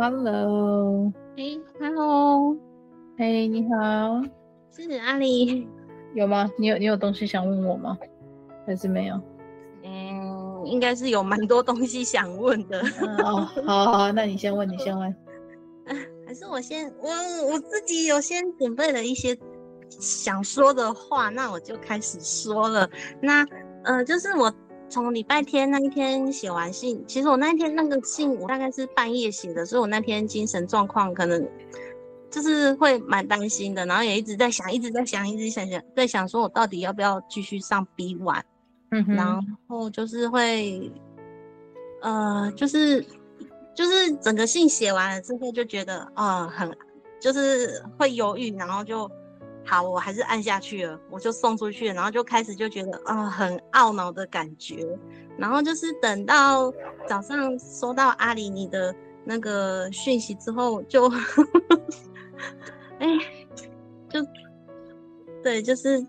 Hello，哎、hey,，Hello，嘿，hey, 你好，是阿里，有吗？你有你有东西想问我吗？还是没有？嗯，应该是有蛮多东西想问的。哦，好好，那你先问，你先问。还是我先，我我自己有先准备了一些想说的话，那我就开始说了。那呃，就是我从礼拜天那一天写完信，其实我那一天那个信我大概是半夜写的，所以我那天精神状况可能就是会蛮担心的，然后也一直在想，一直在想，一直想想，在想说我到底要不要继续上 B one，嗯哼，然后就是会呃，就是。就是整个信写完了之后，就觉得啊、呃，很就是会犹豫，然后就好，我还是按下去了，我就送出去了，然后就开始就觉得啊、呃，很懊恼的感觉。然后就是等到早上收到阿里你的那个讯息之后就，就 哎，就对，就是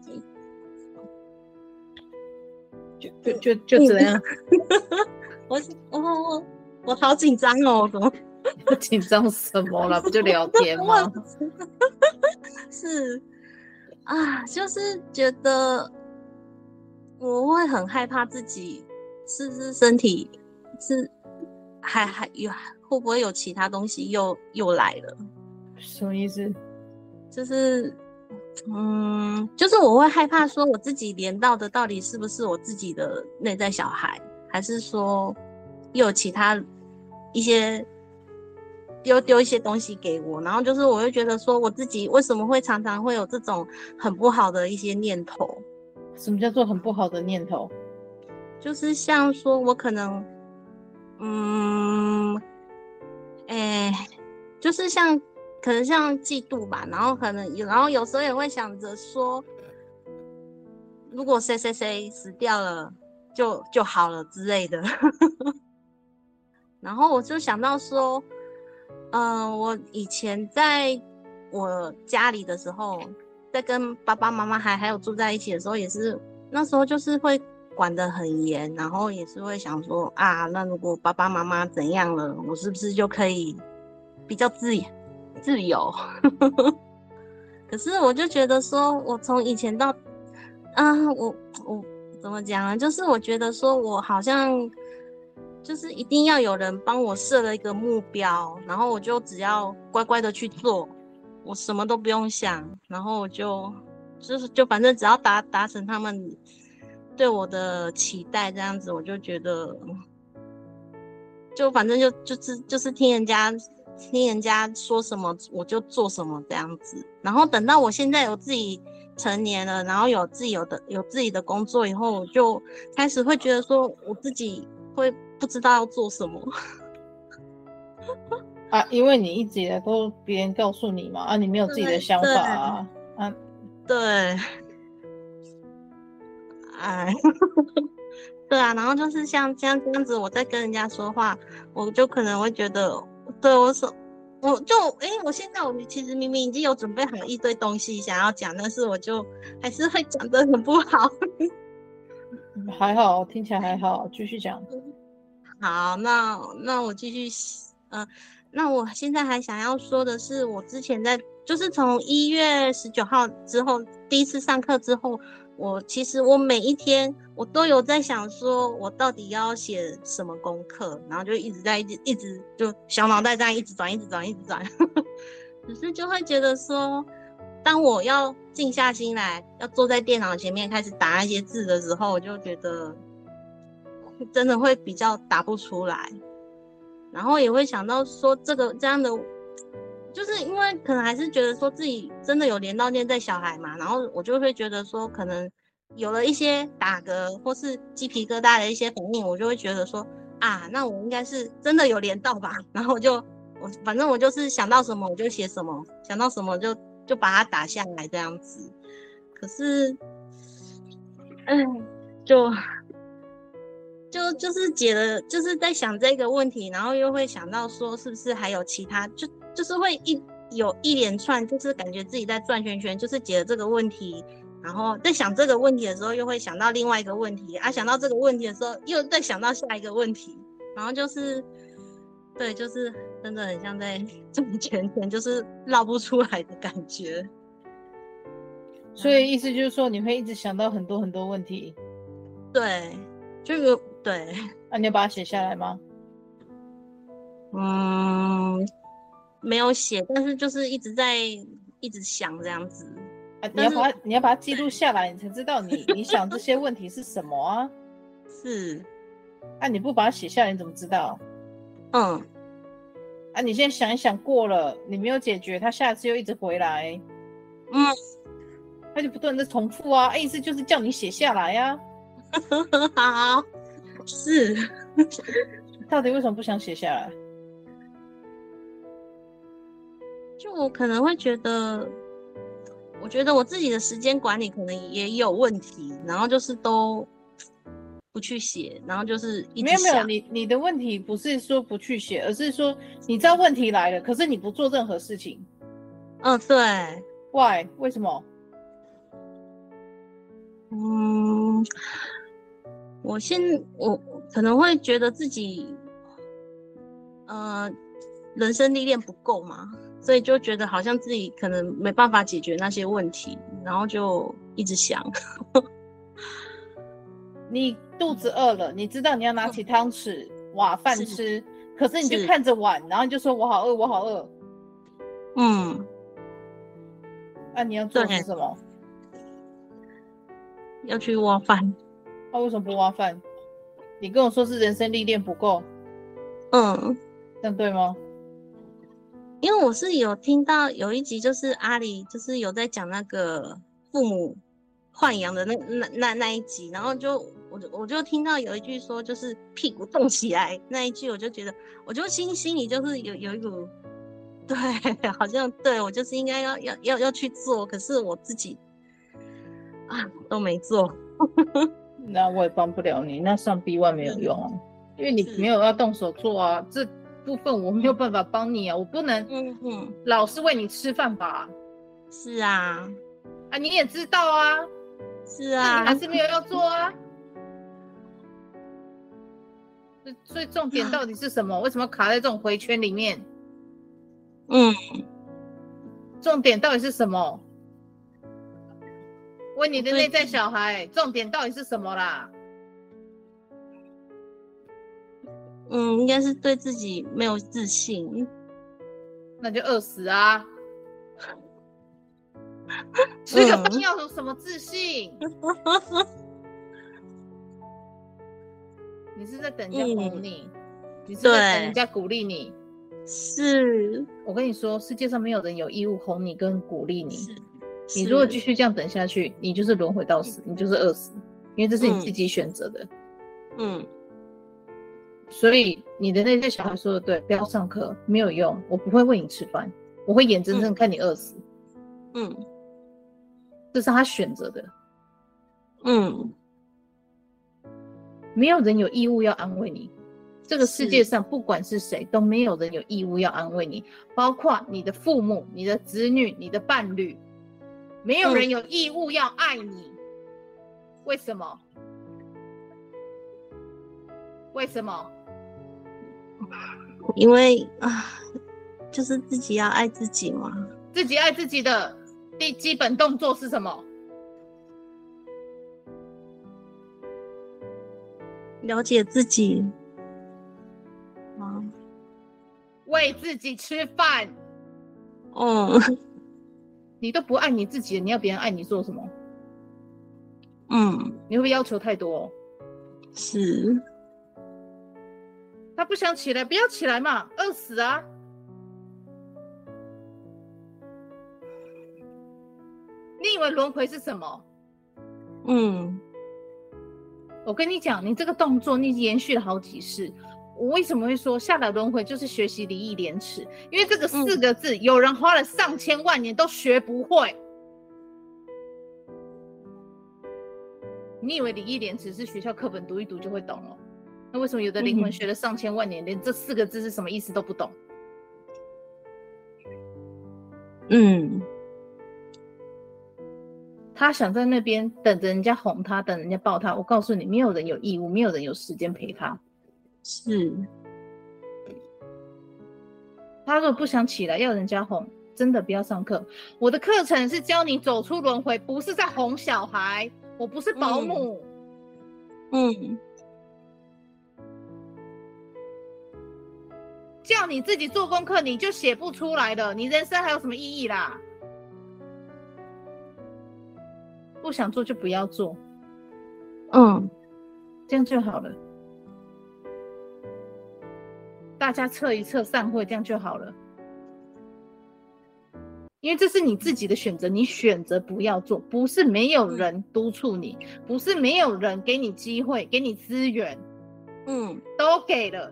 就就就就这样，我我我。我好紧张哦，怎么？紧张什么了？不就聊天吗？是啊，就是觉得我会很害怕自己是不是身体是还还有会不会有其他东西又又来了？什么意思？就是嗯，就是我会害怕说我自己连到的到底是不是我自己的内在小孩，还是说又有其他？一些丢丢一些东西给我，然后就是我会觉得说，我自己为什么会常常会有这种很不好的一些念头？什么叫做很不好的念头？就是像说我可能，嗯，哎，就是像可能像嫉妒吧，然后可能有，然后有时候也会想着说，如果谁谁谁死掉了，就就好了之类的。然后我就想到说，嗯、我以前在我家里的时候，在跟爸爸妈妈还还有住在一起的时候，也是那时候就是会管得很严，然后也是会想说啊，那如果爸爸妈妈怎样了，我是不是就可以比较自自由？可是我就觉得说，我从以前到啊，我我怎么讲呢？就是我觉得说我好像。就是一定要有人帮我设了一个目标，然后我就只要乖乖的去做，我什么都不用想，然后我就就是就反正只要达达成他们对我的期待，这样子我就觉得，就反正就就是就是听人家听人家说什么我就做什么这样子，然后等到我现在有自己成年了，然后有自己有的有自己的工作以后，我就开始会觉得说我自己会。不知道要做什么 啊，因为你一直以来都别人告诉你嘛，啊，你没有自己的想法啊，啊，对，哎，对啊，然后就是像这样这样子，我在跟人家说话，我就可能会觉得，对我说，我就哎、欸，我现在我其实明明已经有准备好一堆东西想要讲，但是我就还是会讲的很不好。还好，听起来还好，继续讲。好，那那我继续，呃，那我现在还想要说的是，我之前在就是从一月十九号之后第一次上课之后，我其实我每一天我都有在想说，我到底要写什么功课，然后就一直在一直一直就小脑袋这样一直转一直转一直转，只是就会觉得说，当我要静下心来，要坐在电脑前面开始打那些字的时候，我就觉得。真的会比较打不出来，然后也会想到说这个这样的，就是因为可能还是觉得说自己真的有连到内在小孩嘛，然后我就会觉得说可能有了一些打嗝或是鸡皮疙瘩的一些反应，我就会觉得说啊，那我应该是真的有连到吧，然后我就我反正我就是想到什么我就写什么，想到什么就就把它打下来这样子，可是，嗯，就。就就是解了，就是在想这个问题，然后又会想到说，是不是还有其他？就就是会一有一连串，就是感觉自己在转圈圈，就是解了这个问题，然后在想这个问题的时候，又会想到另外一个问题啊，想到这个问题的时候，又在想到下一个问题，然后就是对，就是真的很像在 转圈圈，就是绕不出来的感觉。所以意思就是说，你会一直想到很多很多问题。对，这个对。那、啊、你要把它写下来吗？嗯，没有写，但是就是一直在一直想这样子。啊，你要把它你要把它记录下来，你才知道你你想这些问题是什么啊？是。啊，你不把它写下来，你怎么知道？嗯。啊，你先想一想过了，你没有解决，他下次又一直回来。嗯。他就不断的重复啊，意思就是叫你写下来呀、啊。好，是。到底为什么不想写下来？就我可能会觉得，我觉得我自己的时间管理可能也有问题，然后就是都不去写，然后就是一直没有没有，你你的问题不是说不去写，而是说你知道问题来了，可是你不做任何事情。嗯，对。Why？为什么？嗯，我现我可能会觉得自己，呃，人生历练不够嘛，所以就觉得好像自己可能没办法解决那些问题，然后就一直想。你肚子饿了，你知道你要拿起汤匙挖饭吃，可是你就看着碗，然后你就说我好饿，我好饿。嗯，那、啊、你要做什么？要去挖饭，他、啊、为什么不挖饭？你跟我说是人生历练不够，嗯，这样对吗？因为我是有听到有一集，就是阿里就是有在讲那个父母换养的那那那那一集，然后就我就我就听到有一句说，就是屁股动起来那一句，我就觉得我就心心里就是有有一股，对，好像对我就是应该要要要要去做，可是我自己。啊，都没做，那我也帮不了你。那上 B one 没有用啊，因为你没有要动手做啊，这部分我没有办法帮你啊，我不能，嗯嗯，老是喂你吃饭吧？是啊，啊，你也知道啊，是啊，还是没有要做啊。所以重点到底是什么？为什么卡在这种回圈里面？嗯，重点到底是什么？问你的内在小孩，重点到底是什么啦？嗯，应该是对自己没有自信，那就饿死啊！吃个饭要有什么自信？你是在等人家哄你，嗯、你是在等人家鼓励你。是，我跟你说，世界上没有人有义务哄你跟鼓励你。你如果继续这样等下去，你就是轮回到死，你就是饿死，因为这是你自己选择的。嗯。所以你的那些小孩说的对，不要上课没有用，我不会喂你吃饭，我会眼睁睁看你饿死。嗯。这是他选择的。嗯。没有人有义务要安慰你，这个世界上不管是谁，都没有人有义务要安慰你，包括你的父母、你的子女、你的伴侣。没有人有义务要爱你，嗯、为什么？为什么？因为啊，就是自己要爱自己嘛。自己爱自己的第基本动作是什么？了解自己。啊，为自己吃饭。嗯。你都不爱你自己，你要别人爱你做什么？嗯，你会不会要求太多？是。他不想起来，不要起来嘛，饿死啊！你以为轮回是什么？嗯，我跟你讲，你这个动作你延续了好几世。我为什么会说下来轮回就是学习礼义廉耻？因为这个四个字，嗯、有人花了上千万年都学不会。你以为礼义廉耻是学校课本读一读就会懂了？那为什么有的灵魂学了上千万年，嗯、连这四个字是什么意思都不懂？嗯，他想在那边等着人家哄他，等人家抱他。我告诉你，没有人有义务，没有人有时间陪他。是，他如果不想起来，要人家哄，真的不要上课。我的课程是教你走出轮回，不是在哄小孩。我不是保姆。嗯。嗯叫你自己做功课，你就写不出来的，你人生还有什么意义啦？不想做就不要做，嗯，这样就好了。大家测一测散会，这样就好了。因为这是你自己的选择，你选择不要做，不是没有人督促你，不是没有人给你机会，给你资源，嗯，都给了，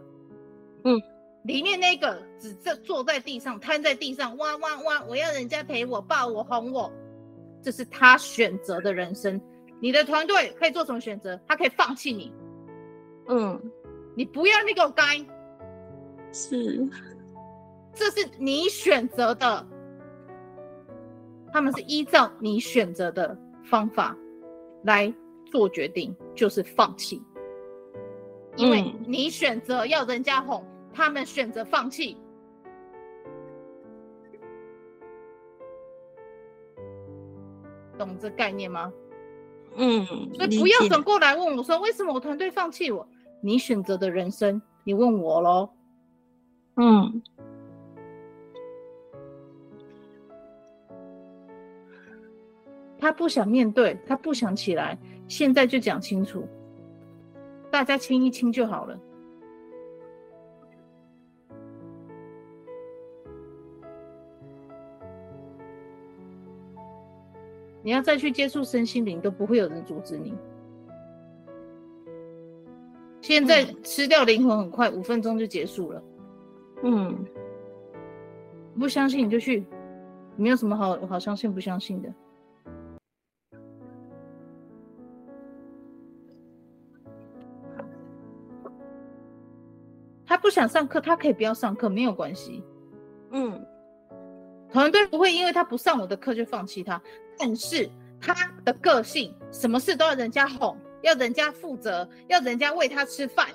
嗯。里面那个只坐坐在地上，瘫在地上，哇哇哇！我要人家陪我、抱我、哄我，这是他选择的人生。你的团队可以做什么选择？他可以放弃你。嗯，你不要那个该，是，这是你选择的。他们是依照你选择的方法来做决定，就是放弃，因为你选择要人家哄。他们选择放弃，懂这概念吗？嗯，所以不要转过来问我说，为什么我团队放弃我？你选择的人生，你问我喽。嗯，他不想面对，他不想起来，现在就讲清楚，大家亲一亲就好了。你要再去接触身心灵，都不会有人阻止你。现在吃掉灵魂很快，五分钟就结束了。嗯，不相信你就去，没有什么好好相信不相信的。他不想上课，他可以不要上课，没有关系。嗯，团队不会因为他不上我的课就放弃他。但是他的个性，什么事都要人家哄，要人家负责，要人家喂他吃饭，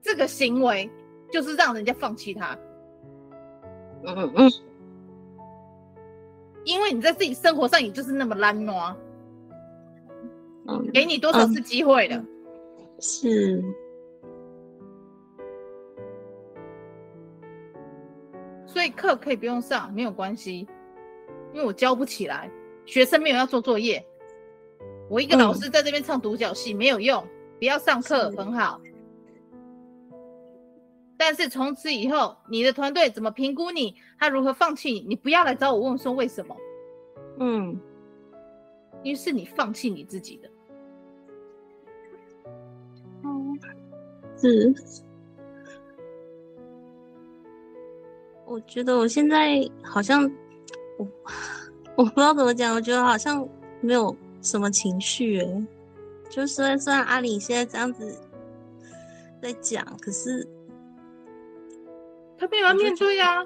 这个行为就是让人家放弃他。嗯嗯嗯，因为你在自己生活上也就是那么懒惰，嗯，给你多少次机会了？嗯，是，所以课可以不用上，没有关系，因为我教不起来。学生没有要做作业，我一个老师在这边唱独角戏，嗯、没有用，不要上课很好。但是从此以后，你的团队怎么评估你，他如何放弃你，你不要来找我问说为什么。嗯，因为是你放弃你自己的。嗯，是。我觉得我现在好像我。我不知道怎么讲，我觉得好像没有什么情绪哎，就虽然虽然阿里现在这样子在讲，可是他没有要面对呀、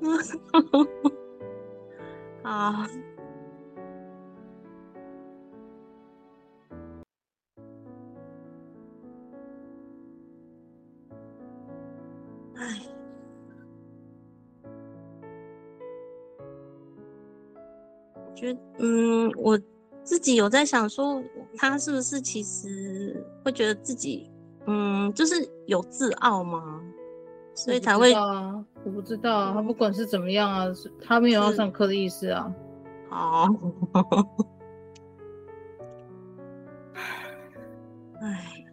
啊。啊，哎。觉得嗯，我自己有在想说，他是不是其实会觉得自己嗯，就是有自傲吗？所以才会啊，我不知道啊，他不管是怎么样啊，他没有要上课的意思啊。哦，哎，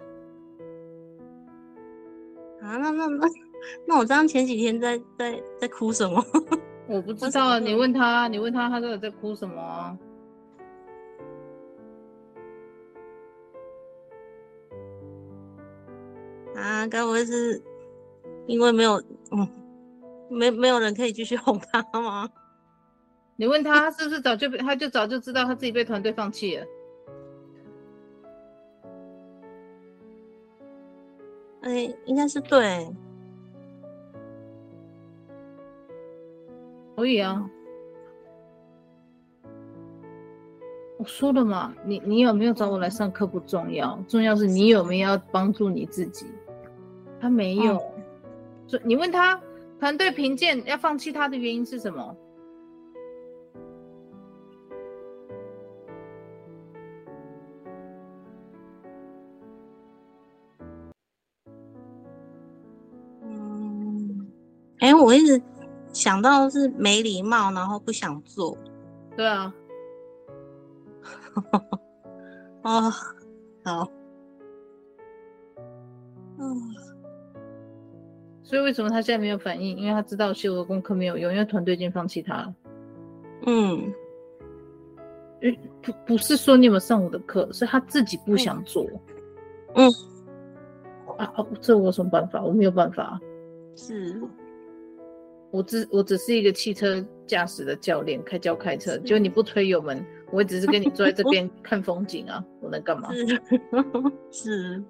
啊，那那那那我这样前几天在在在哭什么？我不知道，你问他，你问他，他到底在哭什么啊？啊，该不会是因为没有，嗯，没没有人可以继续哄他吗？你问他是不是早就被，他就早就知道他自己被团队放弃了？哎，应该是对。可以啊，我说了嘛，你你有没有找我来上课不重要，重要是你有没有要帮助你自己。他没有，所以你问他，团队评鉴要放弃他的原因是什么？嗯，哎、欸，我一直想到是没礼貌，然后不想做。对啊。哦，好。嗯，所以为什么他现在没有反应？因为他知道修的功课没有用，因为团队已经放弃他了。嗯，不不是说你有没有上我的课，是他自己不想做。嗯，啊啊，这我有什么办法？我没有办法。是，我只我只是一个汽车驾驶的教练，开教开车，就你不推油门，我只是跟你坐在这边 看风景啊，我能干嘛？是。是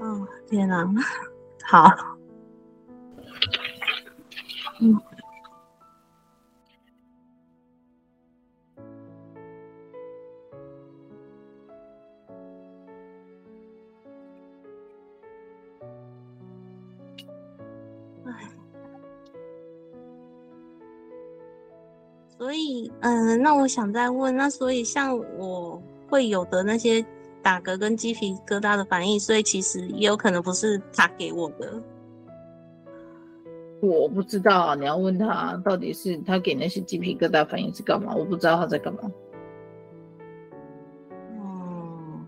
哦，天哪，好，嗯，所以，嗯、那我想再问，那所以像我会有的那些。打嗝跟鸡皮疙瘩的反应，所以其实也有可能不是他给我的。我不知道啊，你要问他到底是他给那些鸡皮疙瘩反应是干嘛？我不知道他在干嘛。嗯，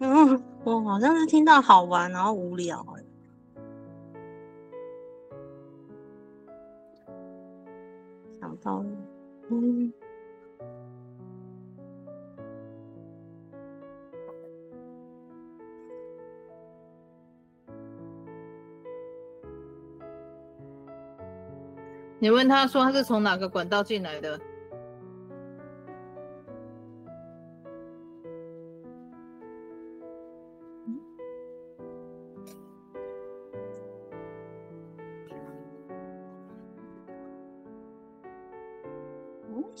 嗯，我好像是听到好玩，然后无聊。好，嗯，你问他说他是从哪个管道进来的？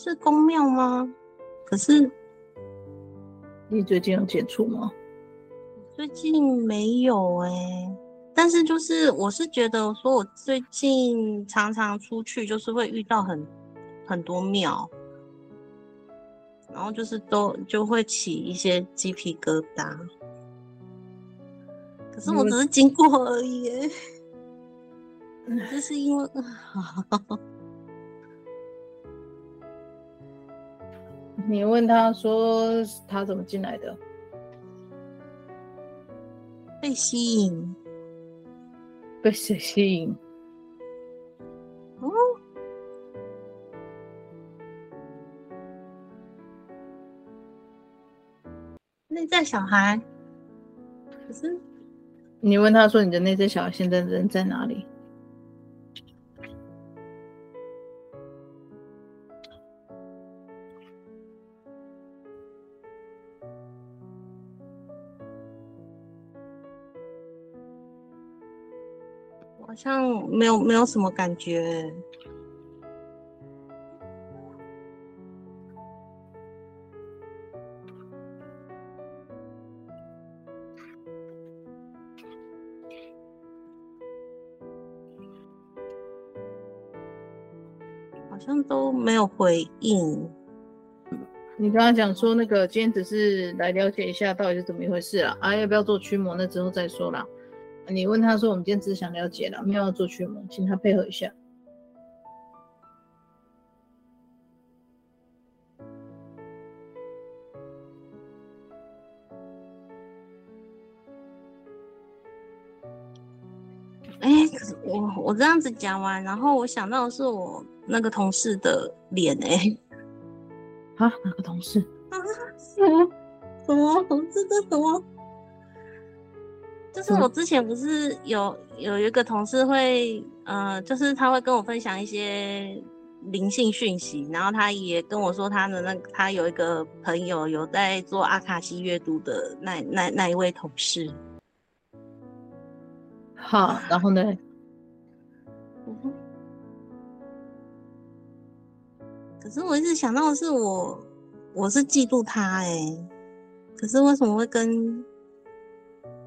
是公庙吗？可是你最近有接触吗？最近没有哎、欸，但是就是我是觉得说，我最近常常出去，就是会遇到很很多庙，然后就是都就会起一些鸡皮疙瘩。可是我只是经过而已、欸，就是因为。你问他说他怎么进来的？被吸引？被谁吸引？哦，内在小孩。可是你问他说你的内在小孩现在人在哪里？像没有没有什么感觉，好像都没有回应。你刚刚讲说那个今天只是来了解一下到底是怎么一回事啊？啊，要不要做驱魔？那之后再说啦。你问他说：“我们今天只是想了解了，没有要做驱魔，请他配合一下。”哎、欸，可是我我这样子讲完，然后我想到的是我那个同事的脸哎、欸，啊，哪个同事？啊，什么？什么同事？这什么？就是我之前不是有有一个同事会，呃，就是他会跟我分享一些灵性讯息，然后他也跟我说他的那他有一个朋友有在做阿卡西阅读的那那那一位同事。好，然后呢？嗯，可是我一直想到的是我我是嫉妒他哎、欸，可是为什么会跟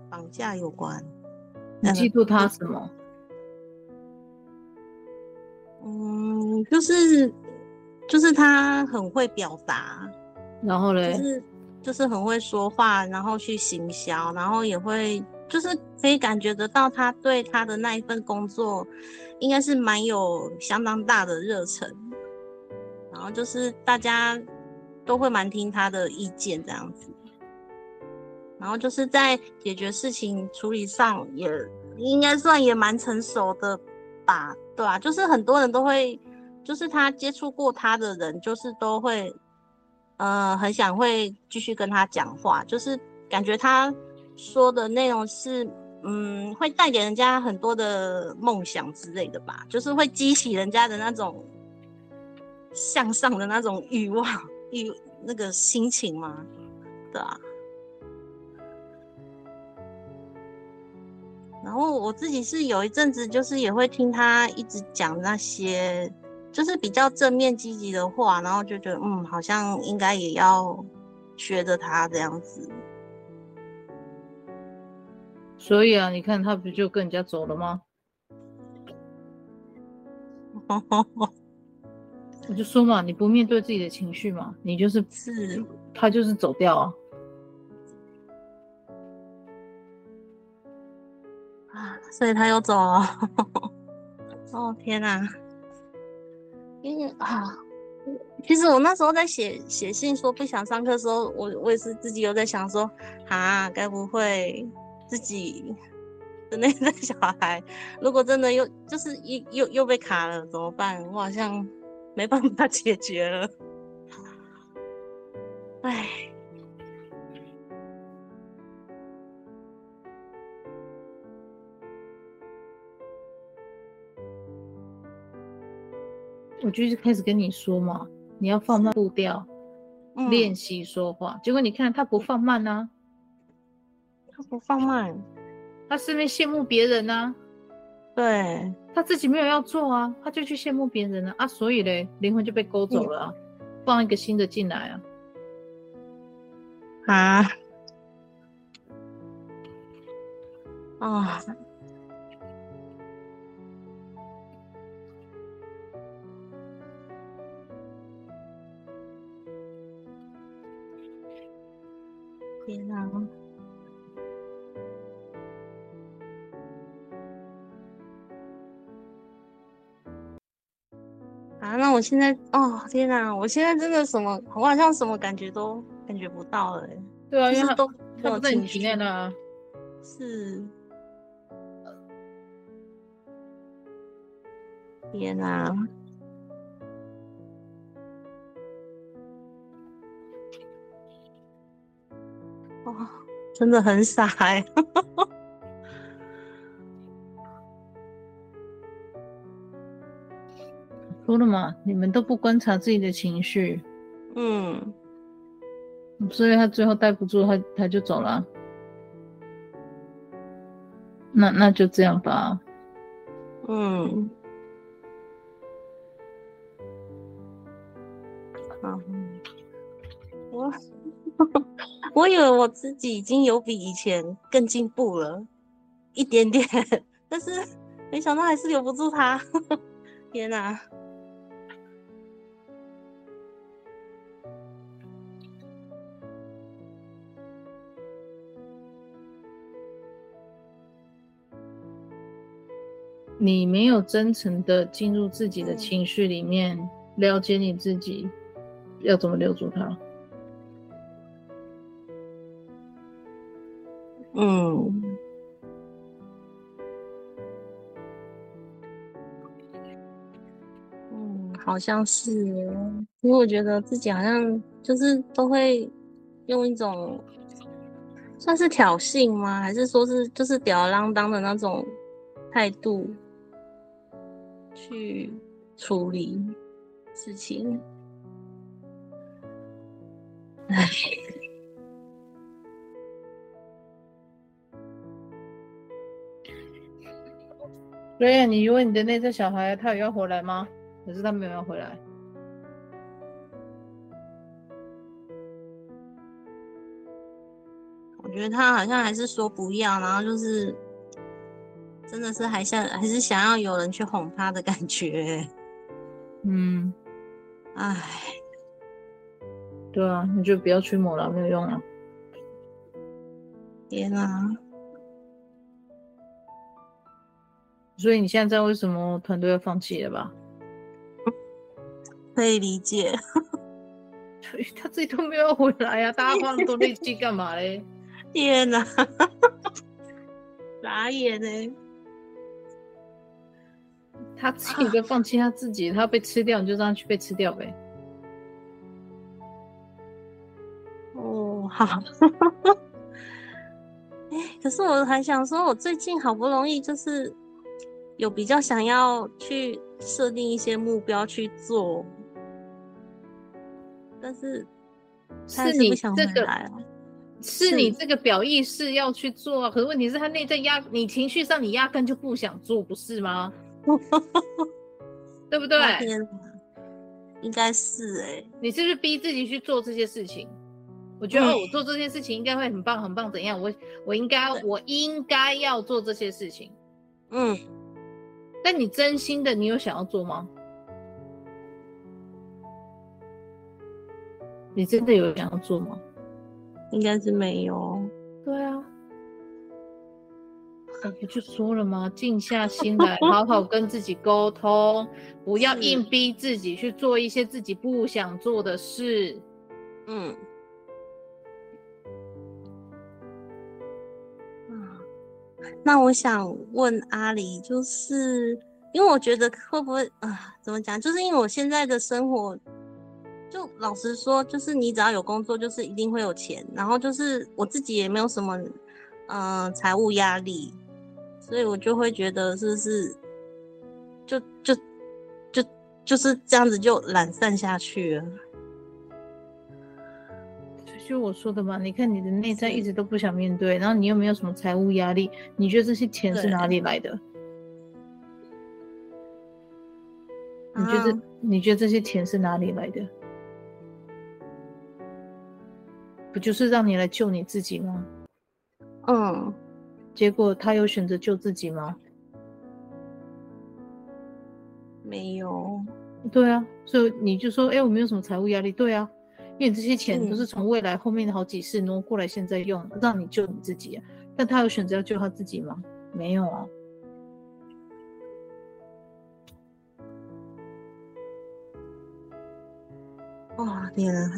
绑架有关？你嫉妒他什么？嗯，就是就是他很会表达，然后嘞，就是就是很会说话，然后去行销，然后也会就是可以感觉得到他对他的那一份工作应该是蛮有相当大的热忱，然后就是大家都会蛮听他的意见这样子，然后就是在解决事情处理上也应该算也蛮成熟的吧。对啊，就是很多人都会，就是他接触过他的人，就是都会，呃，很想会继续跟他讲话，就是感觉他说的内容是，嗯，会带给人家很多的梦想之类的吧，就是会激起人家的那种向上的那种欲望、欲那个心情嘛，对啊。然后我自己是有一阵子，就是也会听他一直讲那些，就是比较正面积极的话，然后就觉得，嗯，好像应该也要学着他这样子。所以啊，你看他不就跟人家走了吗？我就说嘛，你不面对自己的情绪嘛，你就是是，他就是走掉啊。所以他又走了，哦天哪！因为啊，其实我那时候在写写信说不想上课的时候，我我也是自己有在想说，啊，该不会自己的那个小孩，如果真的又就是又又又被卡了怎么办？我好像没办法解决了，唉。我就是开始跟你说嘛，你要放慢步调，练习、嗯、说话。结果你看他不放慢呢、啊，他不放慢，他是不是羡慕别人呢、啊？对，他自己没有要做啊，他就去羡慕别人了啊，啊，所以嘞，灵魂就被勾走了、啊，嗯、放一个新的进来啊。啊，啊。天哪！啊，那我现在哦，天哪！我现在真的什么，我好像什么感觉都感觉不到了。对啊，因为都都在你体内呢。是。天哪！真的很傻哎！说了嘛，你们都不观察自己的情绪，嗯，所以他最后待不住，他他就走了。那那就这样吧，嗯，好，我。我以为我自己已经有比以前更进步了一点点，但是没想到还是留不住他。天哪！你没有真诚的进入自己的情绪里面，嗯、了解你自己，要怎么留住他？嗯，嗯，好像是，因为我觉得自己好像就是都会用一种算是挑衅吗？还是说是就是吊儿郎当的那种态度去处理事情？唉。对以你问你的那只小孩他有要回来吗？可是他没有要回来。我觉得他好像还是说不要然后就是真的是还想还是想要有人去哄他的感觉。嗯。唉。对啊你就不要去抹了没有用了天啊。所以你现在知道为什么团队要放弃了吧？可以理解。对，他自己都没有回来啊，大家花那么多力气干嘛嘞？天哪！傻眼呢？他自己都放弃他自己，啊、他要被吃掉，你就让他去被吃掉呗。哦，好。哎，可是我还想说，我最近好不容易就是有比较想要去设定一些目标去做，但是是你这个是你这个表意识要去做，啊，可是问题是他内在压你情绪上你压根就不想做，不是吗？对不对？应该是哎、欸，你是不是逼自己去做这些事情？我觉得我做这件事情应该会很棒，很棒。怎样？我我应该我应该要做这些事情。嗯，但你真心的，你有想要做吗？你真的有想要做吗？应该是没有。对啊，我不就说了吗？静下心来，好好跟自己沟通，不要硬逼自己去做一些自己不想做的事。嗯。那我想问阿里，就是因为我觉得会不会啊、怎么讲？就是因为我现在的生活，就老实说，就是你只要有工作，就是一定会有钱，然后就是我自己也没有什么嗯财务压力，所以我就会觉得是不是就就就就是这样子就懒散下去了。就我说的嘛，你看你的内在一直都不想面对，然后你又没有什么财务压力，你觉得这些钱是哪里来的？你觉得、啊、你觉得这些钱是哪里来的？不就是让你来救你自己吗？嗯，结果他有选择救自己吗？没有。对啊，所以你就说，哎、欸，我没有什么财务压力。对啊。因为这些钱都是从未来后面的好几世挪过来，现在用，让你救你自己啊。但他有选择要救他自己吗？没有啊。哇，天啊！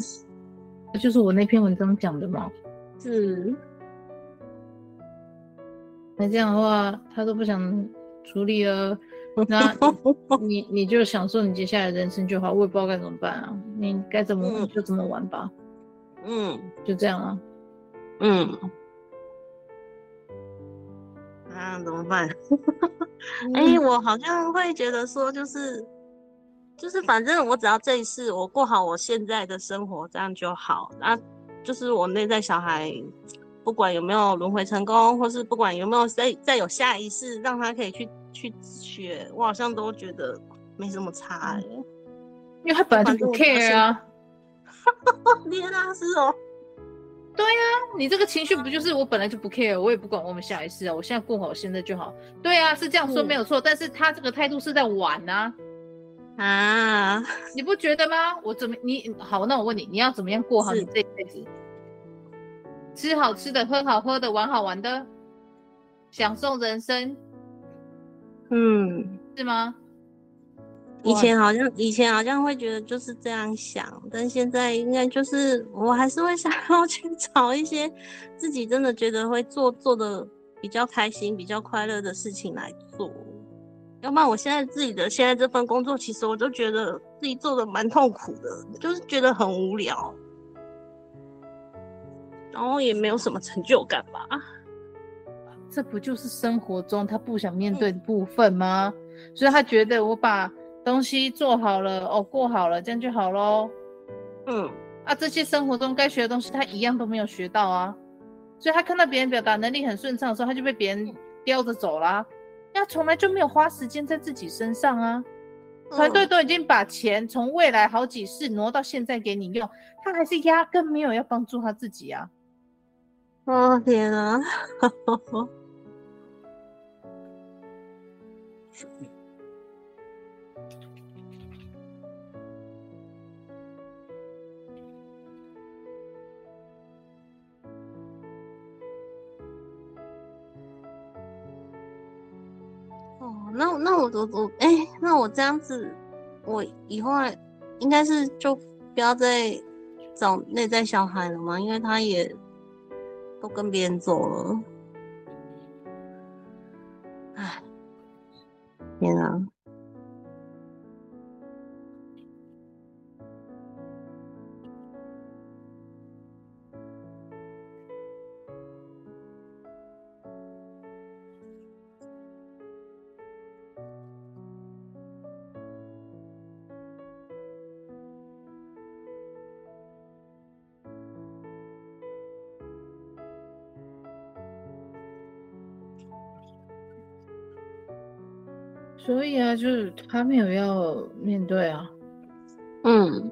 这就是我那篇文章讲的嘛？是。那这样的话，他都不想处理了。那你你就享受你接下来的人生就好，我也不知道该怎么办啊。你该怎么玩就怎么玩吧。嗯，就这样啊。嗯。啊，怎么办？哎、欸，我好像会觉得说，就是就是，反正我只要这一世我过好我现在的生活，这样就好。那就是我内在小孩，不管有没有轮回成功，或是不管有没有再再有下一世，让他可以去。去学，我好像都觉得没什么差哎，因为他本来就不 care 啊。天哪，是哦。对啊，你这个情绪不就是我本来就不 care，我也不管我们下一次啊，我现在过好现在就好。对啊，是这样说没有错，嗯、但是他这个态度是在玩啊。啊，你不觉得吗？我怎么你好？那我问你，你要怎么样过好你这一辈子？吃好吃的，喝好喝的，玩好玩的，享受人生。嗯，是吗？以前好像以前好像会觉得就是这样想，但现在应该就是我还是会想要 去找一些自己真的觉得会做做的比较开心、比较快乐的事情来做。要不然我现在自己的现在这份工作，其实我都觉得自己做的蛮痛苦的，就是觉得很无聊，然后也没有什么成就感吧。这不就是生活中他不想面对的部分吗？嗯、所以他觉得我把东西做好了，哦，过好了，这样就好喽。嗯，啊，这些生活中该学的东西他一样都没有学到啊，所以他看到别人表达能力很顺畅的时候，他就被别人叼着走啦。他从来就没有花时间在自己身上啊。团队都已经把钱从未来好几世挪到现在给你用，他还是压根没有要帮助他自己啊。哦天啊！哦，那那我我我哎，那我这样子，我以后应该是就不要再找内在小孩了吗？因为他也。都跟别人走了，天啊！所以啊，就是他没有要面对啊，嗯，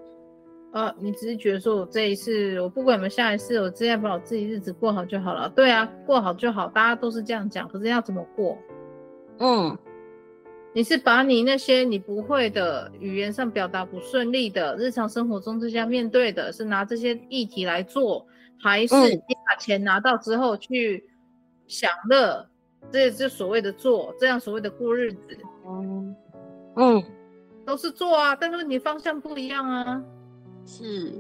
啊，你只是觉得说我这一次，我不管有没有下一次，我只要把我自己日子过好就好了。对啊，过好就好，大家都是这样讲。可是要怎么过？嗯，你是把你那些你不会的语言上表达不顺利的，日常生活中这些面对的，是拿这些议题来做，还是你把钱拿到之后去享乐？这也是所谓的做，这样所谓的过日子。嗯，嗯，都是做啊，但是你方向不一样啊。是，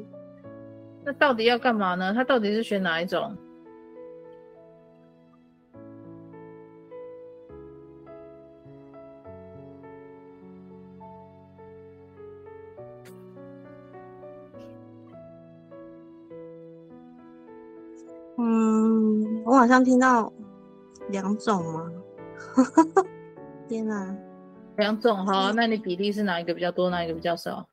那到底要干嘛呢？他到底是选哪一种？嗯，我好像听到两种吗？天哪，两种哈，那你比例是哪一个比较多，哪一个比较少？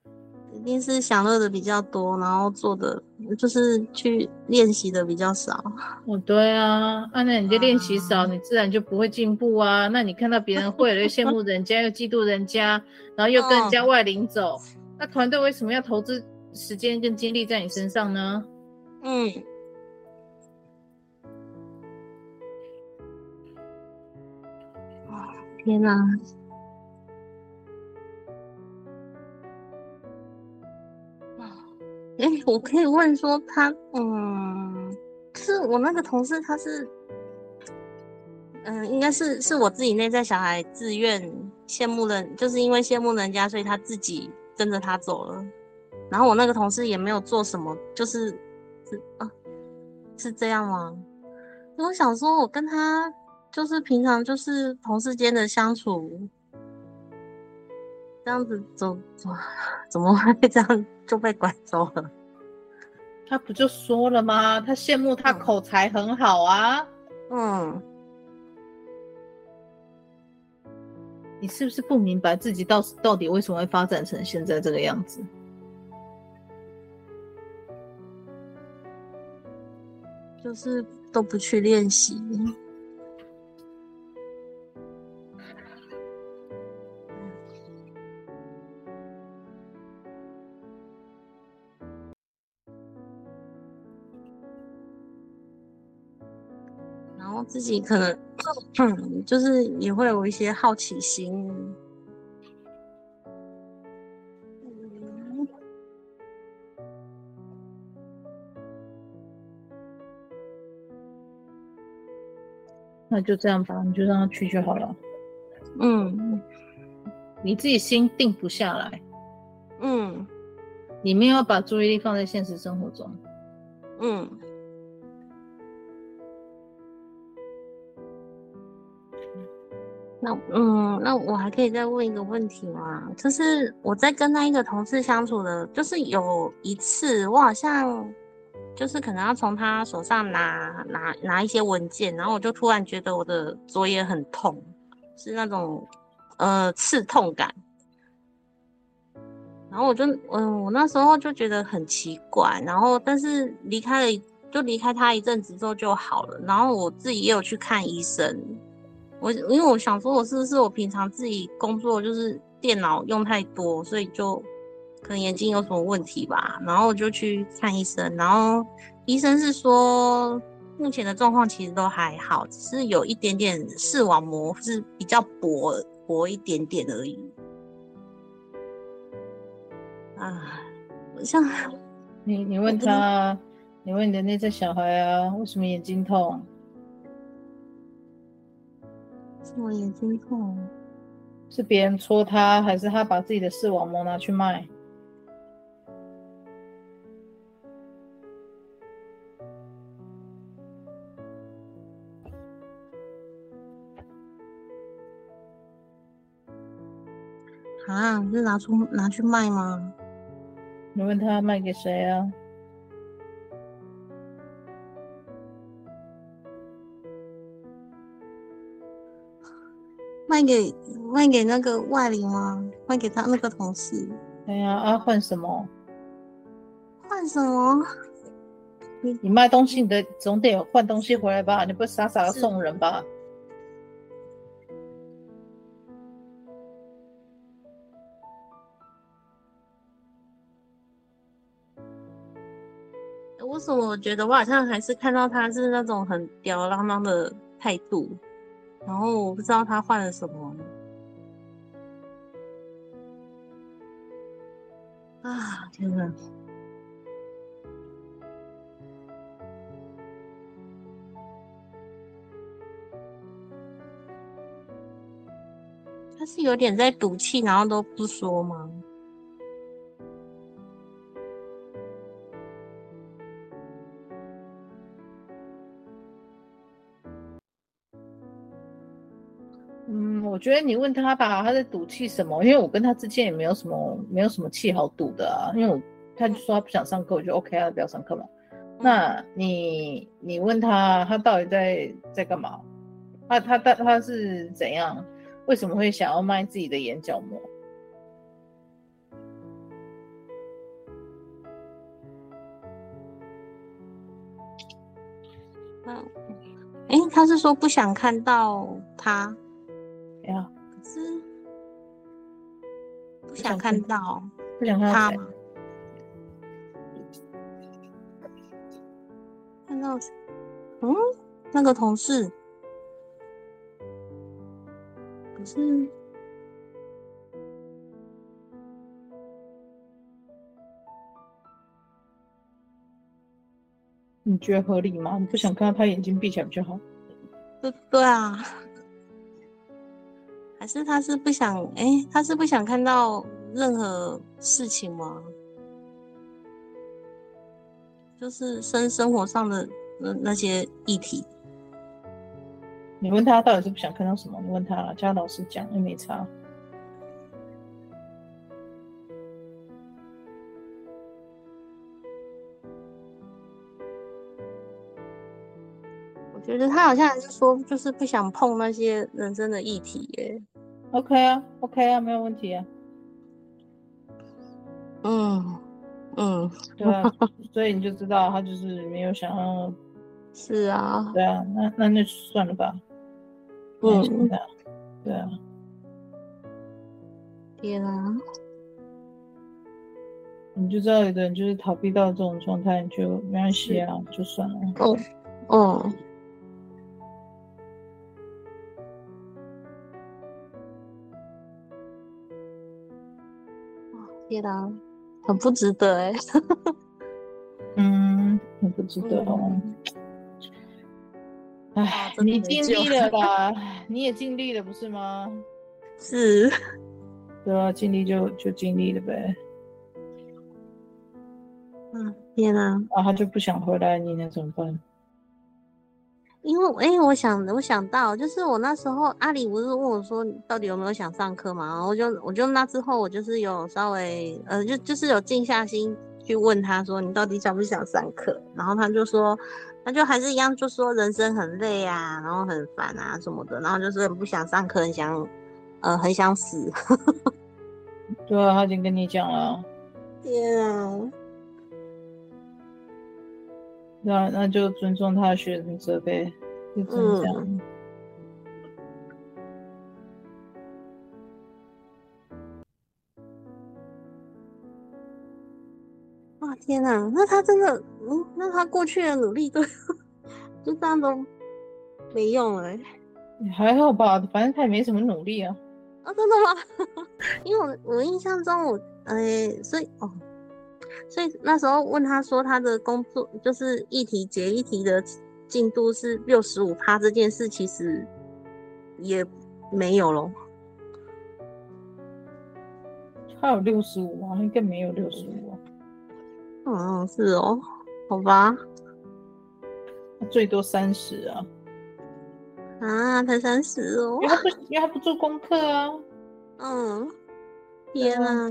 一定是享乐的比较多，然后做的就是去练习的比较少。哦，对啊，啊，那你就练习少，啊、你自然就不会进步啊。那你看到别人会了，又羡慕人家，又嫉妒人家，然后又跟人家外领走，哦、那团队为什么要投资时间跟精力在你身上呢？嗯。天呐！哎，我可以问说他，嗯，是我那个同事，他是，嗯，应该是是我自己内在小孩自愿羡慕人，就是因为羡慕人家，所以他自己跟着他走了。然后我那个同事也没有做什么，就是是啊，是这样吗？我想说，我跟他。就是平常就是同事间的相处，这样子走走，怎么会这样就被拐走了？他不就说了吗？他羡慕他口才很好啊。嗯，你是不是不明白自己到到底为什么会发展成现在这个样子？就是都不去练习。自己可能，嗯，就是也会有一些好奇心，那就这样吧，你就让他去就好了。嗯，你自己心定不下来，嗯，你没有把注意力放在现实生活中，嗯。那嗯，那我还可以再问一个问题吗？就是我在跟那一个同事相处的，就是有一次我好像就是可能要从他手上拿拿拿一些文件，然后我就突然觉得我的左眼很痛，是那种呃刺痛感，然后我就嗯，我那时候就觉得很奇怪，然后但是离开了就离开他一阵子之后就好了，然后我自己也有去看医生。我因为我想说，我是不是我平常自己工作就是电脑用太多，所以就可能眼睛有什么问题吧。然后我就去看医生，然后医生是说，目前的状况其实都还好，只是有一点点视网膜是比较薄薄一点点而已。啊，我像你，你问他，你问你的那只小孩啊，为什么眼睛痛？什么眼睛痛？是别人戳他，还是他把自己的视网膜拿去卖？啊，是拿出拿去卖吗？你问他卖给谁啊？卖给卖给那个外领吗？卖给他那个同事？对呀，啊，换什么？换什么？你你卖东西，你的总得换东西回来吧？你不傻傻的送人吧？为什么我觉得我好像还是看到他是那种很吊儿郎当的态度，然后我不知道他换了什么。啊，天哪！他是有点在赌气，然后都不说吗？我觉得你问他吧，他在赌气什么？因为我跟他之间也没有什么，没有什么气好赌的啊。因为我他就说他不想上课，我就 OK 啊，不要上课嘛。那你你问他，他到底在在干嘛？他他他他是怎样？为什么会想要卖自己的眼角膜？嗯，哎，他是说不想看到他。呀，可是不想看到，不想看到他吗？看到，嗯，那个同事，可是你觉得合理吗？你不想看到他眼睛闭起来比较好？对对啊。还是他是不想哎、他是不想看到任何事情吗？就是生生活上的那那些议题。你问他到底是不想看到什么？你问他，叫老师讲，也没差。觉得他好像还是说，就是不想碰那些人生的议题耶。OK 啊，OK 啊，没有问题啊。嗯嗯，对啊，所以你就知道他就是没有想要。是啊。对啊，那那那就算了吧。嗯。对啊。天啊！你就知道有的人就是逃避到这种状态，你就没关系啊，就算了。哦哦。天呐，很不值得哎。嗯，很不值得哦。哎、嗯，你尽力了吧？你也尽力了，不是吗？是。对啊，尽力就就尽力了呗。嗯，天呐。啊，他就不想回来，你能怎么办？因为，哎、欸，我想，我想到，就是我那时候阿里不是问我说，到底有没有想上课嘛？然后我就，我就那之后，我就是有稍微，呃，就就是有静下心去问他说，你到底想不想上课？然后他就说，他就还是一样，就说人生很累啊，然后很烦啊什么的，然后就是很不想上课，很想，呃，很想死。对啊，他已经跟你讲了。天啊！那那就尊重他的选择呗，就这样。嗯。哇天哪，那他真的，嗯，那他过去的努力都 就这样都没用了、欸，还好吧，反正他也没什么努力啊。啊、哦，真的吗？因为我我印象中我，哎、欸，所以哦，所以那时候问他说他的工作就是议题结议题的进度是六十五趴这件事，其实也没有咯。他有六十五吗？应该没有六十五啊。嗯，是哦，好吧。最多三十啊。啊，才三十哦。因为他不，因为他不做功课啊。嗯。天啊！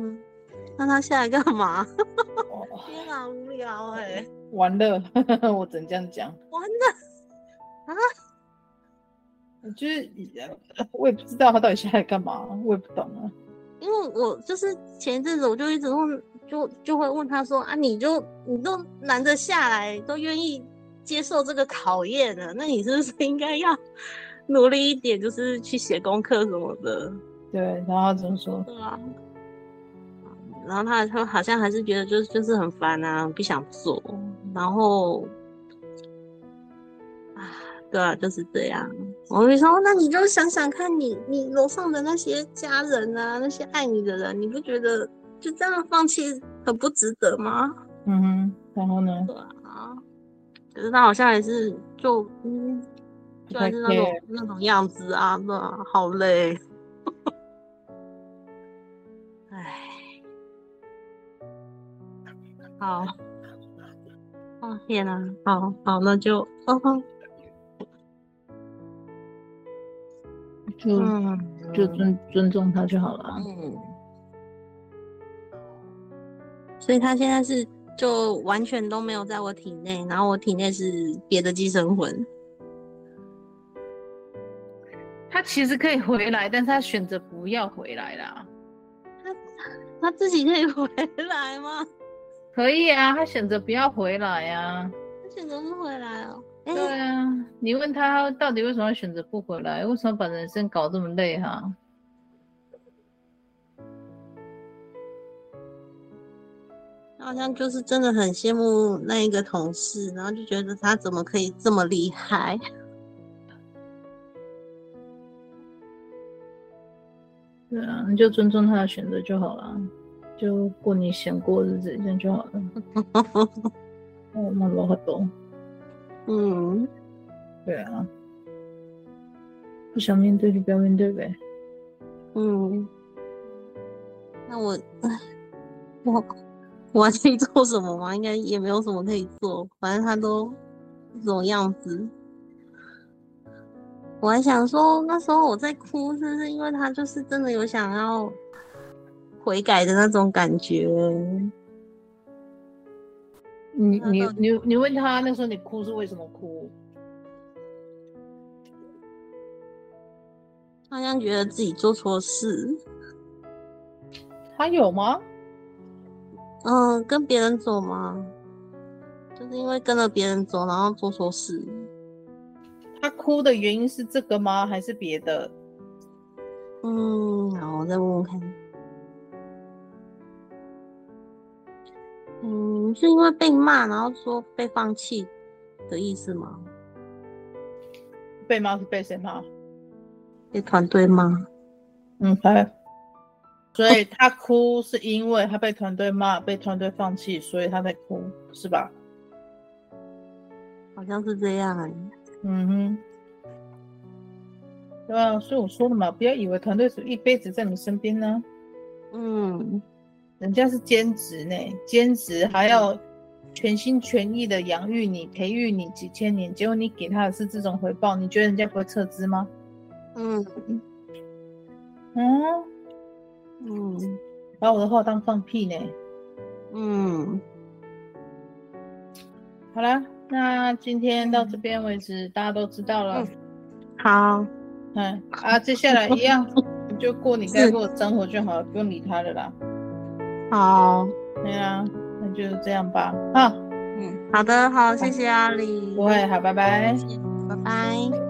那他下来干嘛？天啊，无聊哎、欸。玩乐，我只能这样讲。完了啊？就是，我也不知道他到底下来干嘛，我也不懂啊。因为我就是前一阵子我就一直问，就就会问他说啊，你就你都难得下来，都愿意接受这个考验了，那你是不是应该要努力一点，就是去写功课什么的？对，然后他怎么说？对啊。然后他他好像还是觉得就是就是很烦啊，不想做，然后啊。对啊，就是这样。我会说，那你就想想看你，你你楼上的那些家人啊，那些爱你的人，你不觉得就这样放弃很不值得吗？嗯哼，然后呢？对啊，可是他好像也是就嗯，就还是那种那种样子啊，对啊，好累。好，哦天哪，好好，那就哦。就就尊尊重他就好了。嗯，所以他现在是就完全都没有在我体内，然后我体内是别的寄生魂。他其实可以回来，但是他选择不要回来啦。他他自己可以回来吗？可以啊，他选择不要回来啊。他选择不回来哦。对啊，你问他到底为什么选择不回来？为什么把人生搞这么累哈、啊？好像就是真的很羡慕那一个同事，然后就觉得他怎么可以这么厉害？对啊，你就尊重他的选择就好了，就过你想过日子这样就好了。我，那老很多。嗯，对啊，不想面对就不要面对呗。嗯，那我，我我还可以做什么吗？应该也没有什么可以做，反正他都这种样子。我还想说，那时候我在哭，是不是因为他就是真的有想要悔改的那种感觉？你你你你问他那时候你哭是为什么哭？好像觉得自己做错事。他有吗？嗯，跟别人走吗？就是因为跟了别人走，然后做错事。他哭的原因是这个吗？还是别的？嗯，好，我再问问看。嗯，是因为被骂，然后说被放弃的意思吗？被骂是被谁骂？被团队骂。嗯，对。所以他哭是因为他被团队骂，被团队放弃，所以他在哭，是吧？好像是这样哎。嗯哼。对啊，所以我说了嘛，不要以为团队是一辈子在你身边呢。嗯。人家是兼职呢，兼职还要全心全意的养育你、培育你几千年，结果你给他的是这种回报，你觉得人家不会撤资吗？嗯嗯嗯，把我的话当放屁呢？嗯，好啦，那今天到这边为止，大家都知道了。嗯、好，嗯啊，接下来一样，你就过你该过的生活就好了，不用理他了啦。好，对啊，那就这样吧。啊，嗯，好的，好，谢谢阿里。不会，好，拜拜，拜拜。